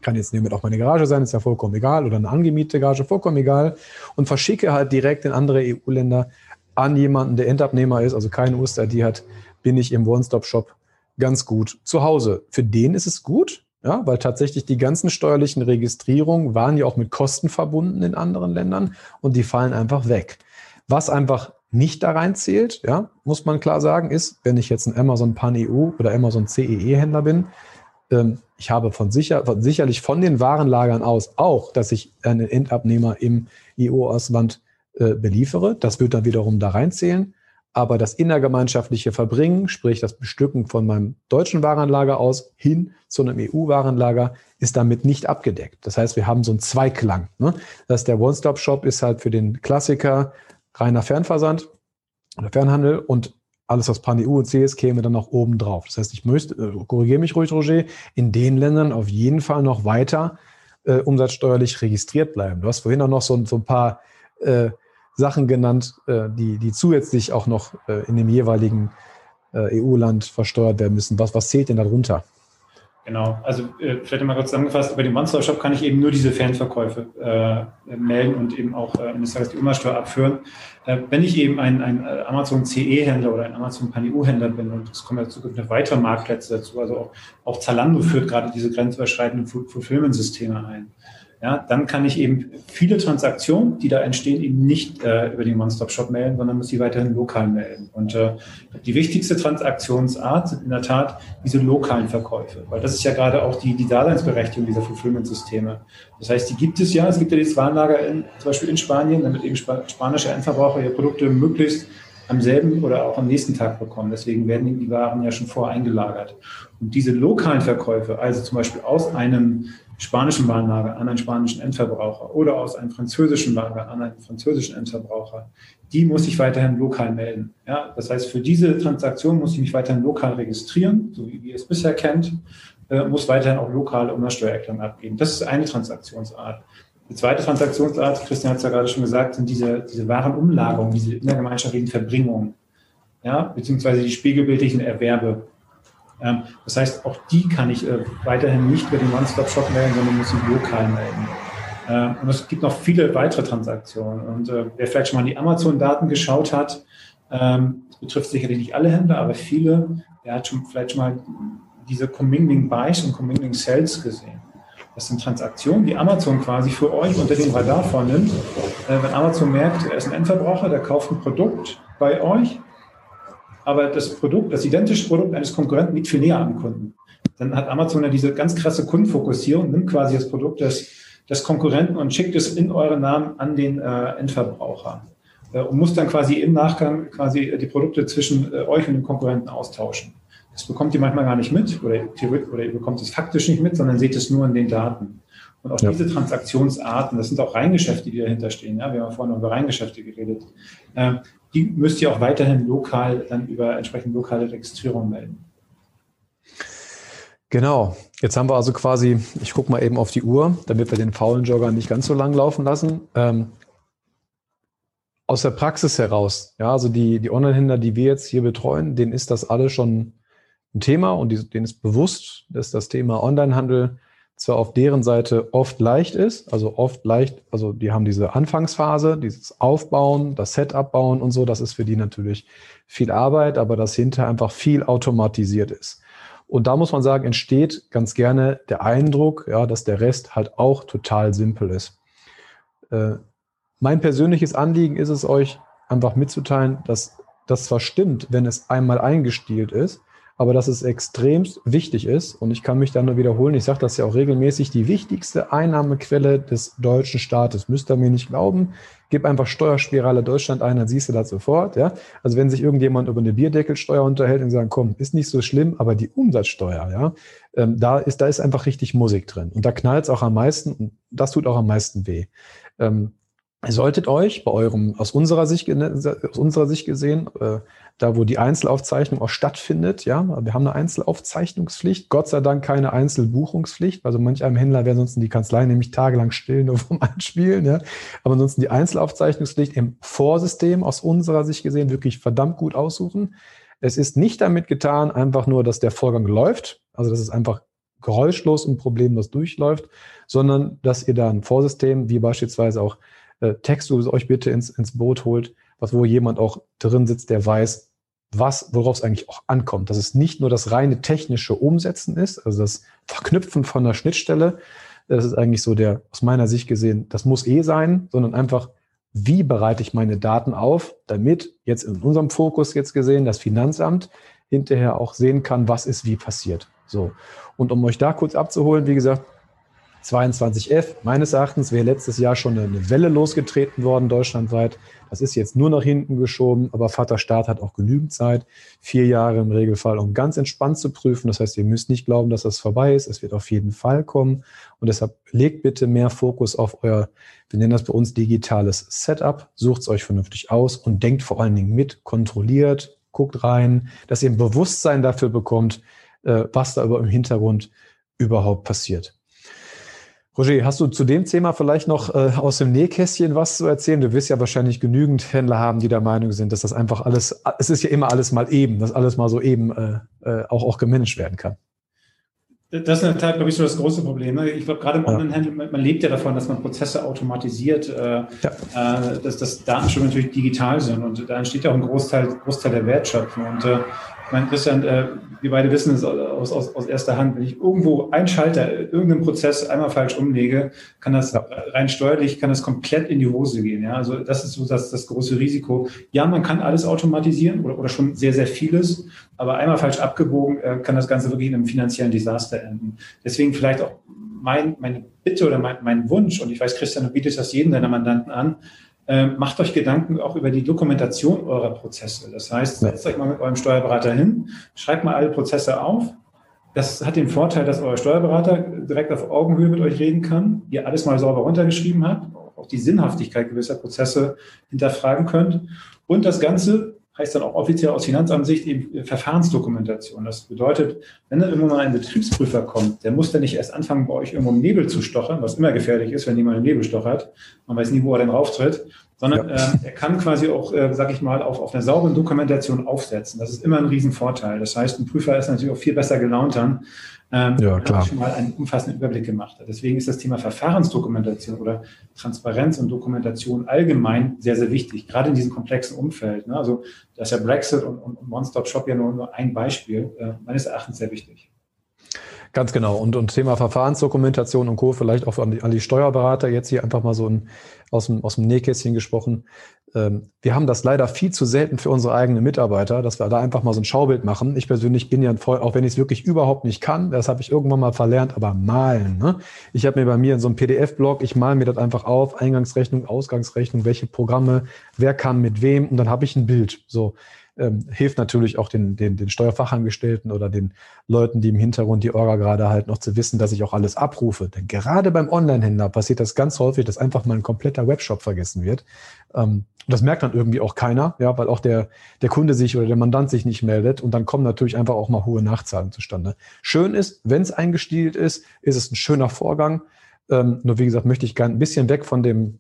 kann jetzt hiermit auch meine Garage sein, ist ja vollkommen egal, oder eine angemietete Garage, vollkommen egal, und verschicke halt direkt in andere EU-Länder an jemanden, der Endabnehmer ist, also keine USTID hat, bin ich im One-Stop-Shop ganz gut zu Hause. Für den ist es gut, ja, weil tatsächlich die ganzen steuerlichen Registrierungen waren ja auch mit Kosten verbunden in anderen Ländern und die fallen einfach weg. Was einfach nicht da reinzählt, ja, muss man klar sagen, ist, wenn ich jetzt ein Amazon Pan-EU oder Amazon CEE-Händler bin, ähm, ich habe von sicher, von, sicherlich von den Warenlagern aus auch, dass ich einen Endabnehmer im EU-Ausland äh, beliefere. Das wird dann wiederum da reinzählen aber das innergemeinschaftliche Verbringen, sprich das Bestücken von meinem deutschen Warenlager aus hin zu einem EU-Warenlager, ist damit nicht abgedeckt. Das heißt, wir haben so einen Zweiklang. Ne? Das der One-Stop-Shop ist halt für den Klassiker reiner Fernversand oder Fernhandel und alles, was Pan-EU und CS käme dann noch oben drauf. Das heißt, ich möchte, äh, korrigiere mich ruhig, Roger, in den Ländern auf jeden Fall noch weiter äh, umsatzsteuerlich registriert bleiben. Du hast vorhin auch noch so, so ein paar äh, Sachen genannt, äh, die, die zusätzlich auch noch äh, in dem jeweiligen äh, EU-Land versteuert werden müssen. Was, was zählt denn darunter? Genau, also äh, vielleicht mal kurz zusammengefasst, über den Monster-Shop kann ich eben nur diese Fernverkäufe äh, melden und eben auch äh, das heißt, die Umsatzsteuer abführen. Äh, wenn ich eben ein, ein Amazon CE-Händler oder ein Amazon Pan-EU-Händler bin und es kommen ja zukünftig weitere Marktplätze dazu, also auch, auch Zalando führt gerade diese grenzüberschreitenden Fulfillment-Systeme ein ja, dann kann ich eben viele Transaktionen, die da entstehen, eben nicht äh, über den One-Stop-Shop melden, sondern muss sie weiterhin lokal melden. Und äh, die wichtigste Transaktionsart sind in der Tat diese lokalen Verkäufe, weil das ist ja gerade auch die, die Daseinsberechtigung dieser Fulfillment-Systeme. Das heißt, die gibt es ja. Es gibt ja dieses Warenlager in, zum Beispiel in Spanien, damit eben spanische Endverbraucher ihre Produkte möglichst am selben oder auch am nächsten Tag bekommen. Deswegen werden die Waren ja schon vorher eingelagert. Und diese lokalen Verkäufe, also zum Beispiel aus einem spanischen Warenlager an einen spanischen Endverbraucher oder aus einem französischen Lager an einen französischen Endverbraucher, die muss ich weiterhin lokal melden. Ja, das heißt, für diese Transaktion muss ich mich weiterhin lokal registrieren, so wie ihr es bisher kennt, äh, muss weiterhin auch lokale Umsatzsteuererklärung abgeben. Das ist eine Transaktionsart. Die zweite Transaktionsart, Christian hat es ja gerade schon gesagt, sind diese, diese Warenumlagerungen, diese innergemeinschaftlichen Verbringungen, ja, beziehungsweise die spiegelbildlichen Erwerbe. Ähm, das heißt, auch die kann ich äh, weiterhin nicht über den One-Stop-Shop melden, sondern muss sie lokal melden. Äh, und es gibt noch viele weitere Transaktionen. Und äh, wer vielleicht schon mal in die Amazon-Daten geschaut hat, ähm, das betrifft sicherlich nicht alle Händler, aber viele, der hat schon vielleicht schon mal diese Commingling Buys und Commingling Sales gesehen. Das sind Transaktionen, die Amazon quasi für euch unter dem Radar vornimmt. Wenn Amazon merkt, er ist ein Endverbraucher, der kauft ein Produkt bei euch, aber das Produkt, das identische Produkt eines Konkurrenten liegt viel näher am Kunden. Dann hat Amazon ja diese ganz krasse Kundenfokussierung, nimmt quasi das Produkt des, des Konkurrenten und schickt es in euren Namen an den äh, Endverbraucher äh, und muss dann quasi im Nachgang quasi die Produkte zwischen äh, euch und den Konkurrenten austauschen. Das bekommt ihr manchmal gar nicht mit oder, oder ihr bekommt es faktisch nicht mit, sondern seht es nur in den Daten. Und auch ja. diese Transaktionsarten, das sind auch Reingeschäfte, die dahinter stehen. Ja, wir haben vorhin über Reingeschäfte geredet. Äh, die müsst ihr auch weiterhin lokal dann über entsprechend lokale Registrierung melden. Genau. Jetzt haben wir also quasi, ich gucke mal eben auf die Uhr, damit wir den faulen Jogger nicht ganz so lang laufen lassen. Ähm, aus der Praxis heraus, ja, also die, die Online-Händler, die wir jetzt hier betreuen, denen ist das alles schon ein Thema und die, denen ist bewusst, dass das Thema Onlinehandel zwar auf deren Seite oft leicht ist, also oft leicht, also die haben diese Anfangsphase, dieses Aufbauen, das Setup bauen und so, das ist für die natürlich viel Arbeit, aber das hinter einfach viel automatisiert ist. Und da muss man sagen, entsteht ganz gerne der Eindruck, ja, dass der Rest halt auch total simpel ist. Äh, mein persönliches Anliegen ist es euch einfach mitzuteilen, dass das zwar stimmt, wenn es einmal eingestielt ist, aber dass es extrem wichtig ist, und ich kann mich da nur wiederholen, ich sage das ja auch regelmäßig, die wichtigste Einnahmequelle des deutschen Staates, müsst ihr mir nicht glauben, gib einfach Steuerspirale Deutschland ein, dann siehst du das sofort. Ja? Also wenn sich irgendjemand über eine Bierdeckelsteuer unterhält und sagt, komm, ist nicht so schlimm, aber die Umsatzsteuer, ja, ähm, da, ist, da ist einfach richtig Musik drin. Und da knallt es auch am meisten, und das tut auch am meisten weh. Ähm, solltet euch bei eurem, aus unserer Sicht, aus unserer Sicht gesehen, äh, da wo die Einzelaufzeichnung auch stattfindet, ja, wir haben eine Einzelaufzeichnungspflicht, Gott sei Dank keine Einzelbuchungspflicht, also manch einem Händler wäre sonst die Kanzlei nämlich tagelang still nur vom Einspielen, ja, aber ansonsten die Einzelaufzeichnungspflicht im Vorsystem aus unserer Sicht gesehen wirklich verdammt gut aussuchen. Es ist nicht damit getan, einfach nur, dass der Vorgang läuft, also dass es einfach geräuschlos und problemlos durchläuft, sondern dass ihr da ein Vorsystem, wie beispielsweise auch äh, Textus euch bitte ins, ins Boot holt, was wo jemand auch drin sitzt, der weiß, was, worauf es eigentlich auch ankommt. Dass es nicht nur das reine technische Umsetzen ist, also das Verknüpfen von der Schnittstelle, das ist eigentlich so der, aus meiner Sicht gesehen, das muss eh sein, sondern einfach, wie bereite ich meine Daten auf, damit jetzt in unserem Fokus jetzt gesehen das Finanzamt hinterher auch sehen kann, was ist wie passiert. So. Und um euch da kurz abzuholen, wie gesagt, 22F, meines Erachtens wäre letztes Jahr schon eine Welle losgetreten worden, deutschlandweit. Das ist jetzt nur nach hinten geschoben, aber Vater Staat hat auch genügend Zeit, vier Jahre im Regelfall, um ganz entspannt zu prüfen. Das heißt, ihr müsst nicht glauben, dass das vorbei ist. Es wird auf jeden Fall kommen. Und deshalb legt bitte mehr Fokus auf euer, wir nennen das bei uns digitales Setup, sucht es euch vernünftig aus und denkt vor allen Dingen mit, kontrolliert, guckt rein, dass ihr ein Bewusstsein dafür bekommt, äh, was da über im Hintergrund überhaupt passiert. Roger, hast du zu dem Thema vielleicht noch äh, aus dem Nähkästchen was zu erzählen? Du wirst ja wahrscheinlich genügend Händler haben, die der Meinung sind, dass das einfach alles, es ist ja immer alles mal eben, dass alles mal so eben äh, äh auch, auch gemanagt werden kann. Das ist in der Tat, glaube ich, so das große Problem. Ne? Ich glaube, gerade im Onlinehandel, man, lebt ja davon, dass man Prozesse automatisiert, äh, ja. äh, dass, dass Datenstrom natürlich digital sind und da entsteht ja auch ein Großteil, Großteil der Wertschöpfung. Und äh, ich meine, Christian, äh, wir beide wissen es aus, aus, aus erster Hand. Wenn ich irgendwo einen Schalter, irgendeinen Prozess einmal falsch umlege, kann das ja. rein steuerlich, kann das komplett in die Hose gehen. Ja, also das ist so das, das große Risiko. Ja, man kann alles automatisieren oder, oder schon sehr, sehr vieles, aber einmal falsch abgebogen, äh, kann das Ganze wirklich in einem finanziellen Desaster enden. Deswegen vielleicht auch mein, meine Bitte oder mein, mein Wunsch, und ich weiß, Christian, du bietest das jedem deiner Mandanten an, ähm, macht euch Gedanken auch über die Dokumentation eurer Prozesse. Das heißt, setzt euch mal mit eurem Steuerberater hin, schreibt mal alle Prozesse auf. Das hat den Vorteil, dass euer Steuerberater direkt auf Augenhöhe mit euch reden kann, ihr alles mal sauber runtergeschrieben habt, auch die Sinnhaftigkeit gewisser Prozesse hinterfragen könnt und das Ganze heißt dann auch offiziell aus Finanzamtssicht eben Verfahrensdokumentation. Das bedeutet, wenn dann irgendwann mal ein Betriebsprüfer kommt, der muss dann nicht erst anfangen, bei euch irgendwo im Nebel zu stochern, was immer gefährlich ist, wenn jemand im Nebel stochert. Man weiß nie, wo er denn rauftritt, sondern ja. äh, er kann quasi auch, äh, sag ich mal, auf, auf einer sauberen Dokumentation aufsetzen. Das ist immer ein Riesenvorteil. Das heißt, ein Prüfer ist natürlich auch viel besser gelaunt dann, ähm, ja, klar. schon mal einen umfassenden Überblick gemacht hat. Deswegen ist das Thema Verfahrensdokumentation oder Transparenz und Dokumentation allgemein sehr, sehr wichtig, gerade in diesem komplexen Umfeld. Ne? Also da ist ja Brexit und, und One-Stop-Shop ja nur, nur ein Beispiel, äh, meines Erachtens sehr wichtig. Ganz genau. Und, und Thema Verfahrensdokumentation und Co. vielleicht auch an die, an die Steuerberater jetzt hier einfach mal so ein, aus, dem, aus dem Nähkästchen gesprochen. Ähm, wir haben das leider viel zu selten für unsere eigenen Mitarbeiter, dass wir da einfach mal so ein Schaubild machen. Ich persönlich bin ja ein Freund, auch wenn ich es wirklich überhaupt nicht kann, das habe ich irgendwann mal verlernt, aber malen. Ne? Ich habe mir bei mir in so einem PDF-Blog, ich male mir das einfach auf, Eingangsrechnung, Ausgangsrechnung, welche Programme, wer kann mit wem und dann habe ich ein Bild. So ähm, hilft natürlich auch den, den, den Steuerfachangestellten oder den Leuten, die im Hintergrund die Orga gerade halt noch zu wissen, dass ich auch alles abrufe. Denn gerade beim Online-Händler passiert das ganz häufig, dass einfach mal ein kompletter Webshop vergessen wird. Ähm, und das merkt dann irgendwie auch keiner, ja, weil auch der, der Kunde sich oder der Mandant sich nicht meldet und dann kommen natürlich einfach auch mal hohe Nachzahlen zustande. Schön ist, wenn es eingestielt ist, ist es ein schöner Vorgang. Ähm, nur wie gesagt, möchte ich gerne ein bisschen weg von dem,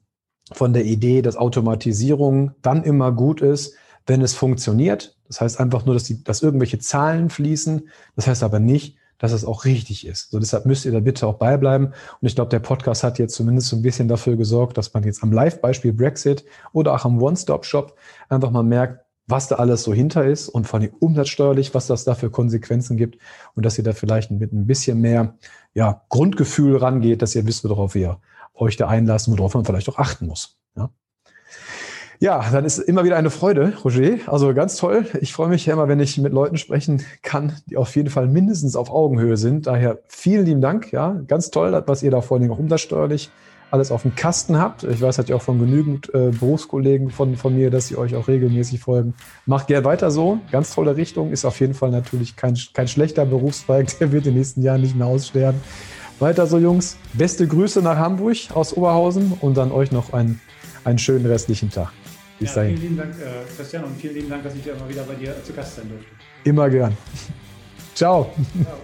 von der Idee, dass Automatisierung dann immer gut ist, wenn es funktioniert. Das heißt einfach nur, dass, die, dass irgendwelche Zahlen fließen. Das heißt aber nicht, dass es auch richtig ist. So deshalb müsst ihr da bitte auch beibleiben. Und ich glaube, der Podcast hat jetzt zumindest so ein bisschen dafür gesorgt, dass man jetzt am Live-Beispiel Brexit oder auch am One-Stop-Shop einfach mal merkt, was da alles so hinter ist und vor allem umsatzsteuerlich, was das da für Konsequenzen gibt und dass ihr da vielleicht mit ein bisschen mehr ja, Grundgefühl rangeht, dass ihr wisst, worauf ihr euch da einlassen, worauf man vielleicht auch achten muss. Ja. Ja, dann ist immer wieder eine Freude, Roger. Also ganz toll. Ich freue mich ja immer, wenn ich mit Leuten sprechen kann, die auf jeden Fall mindestens auf Augenhöhe sind. Daher vielen lieben Dank. Ja, ganz toll, was ihr da vor allem auch umsatzsteuerlich alles auf dem Kasten habt. Ich weiß halt ja auch von genügend äh, Berufskollegen von, von mir, dass sie euch auch regelmäßig folgen. Macht gerne weiter so. Ganz tolle Richtung. Ist auf jeden Fall natürlich kein, kein schlechter Berufszweig. Der wird in den nächsten Jahren nicht mehr aussterben. Weiter so, Jungs. Beste Grüße nach Hamburg aus Oberhausen und dann euch noch einen, einen schönen restlichen Tag. Bis ja, dahin. Vielen lieben Dank, äh, Christian, und vielen lieben Dank, dass ich immer wieder bei dir zu Gast sein durfte. Immer gern. Ciao. Ciao.